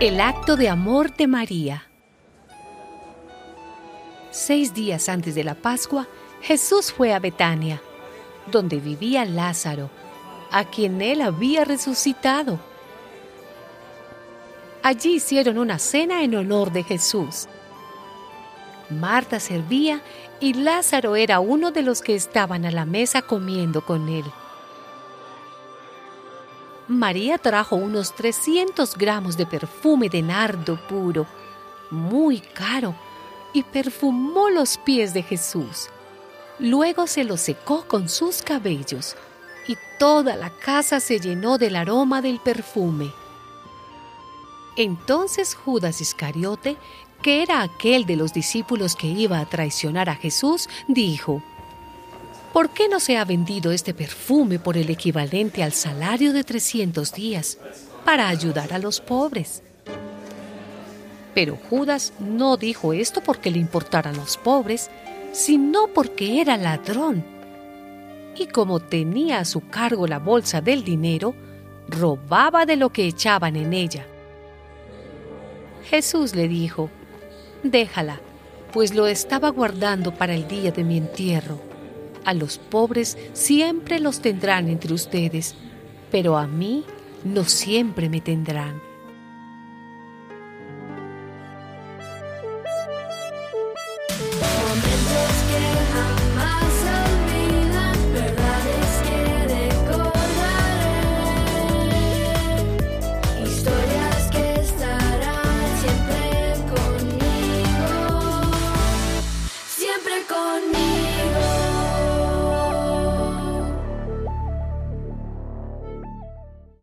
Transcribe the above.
El acto de amor de María. Seis días antes de la Pascua, Jesús fue a Betania, donde vivía Lázaro, a quien él había resucitado. Allí hicieron una cena en honor de Jesús. Marta servía y Lázaro era uno de los que estaban a la mesa comiendo con él. María trajo unos 300 gramos de perfume de nardo puro, muy caro, y perfumó los pies de Jesús. Luego se los secó con sus cabellos, y toda la casa se llenó del aroma del perfume. Entonces Judas Iscariote, que era aquel de los discípulos que iba a traicionar a Jesús, dijo, ¿Por qué no se ha vendido este perfume por el equivalente al salario de 300 días para ayudar a los pobres? Pero Judas no dijo esto porque le importaran los pobres, sino porque era ladrón. Y como tenía a su cargo la bolsa del dinero, robaba de lo que echaban en ella. Jesús le dijo, Déjala, pues lo estaba guardando para el día de mi entierro. A los pobres siempre los tendrán entre ustedes, pero a mí no siempre me tendrán.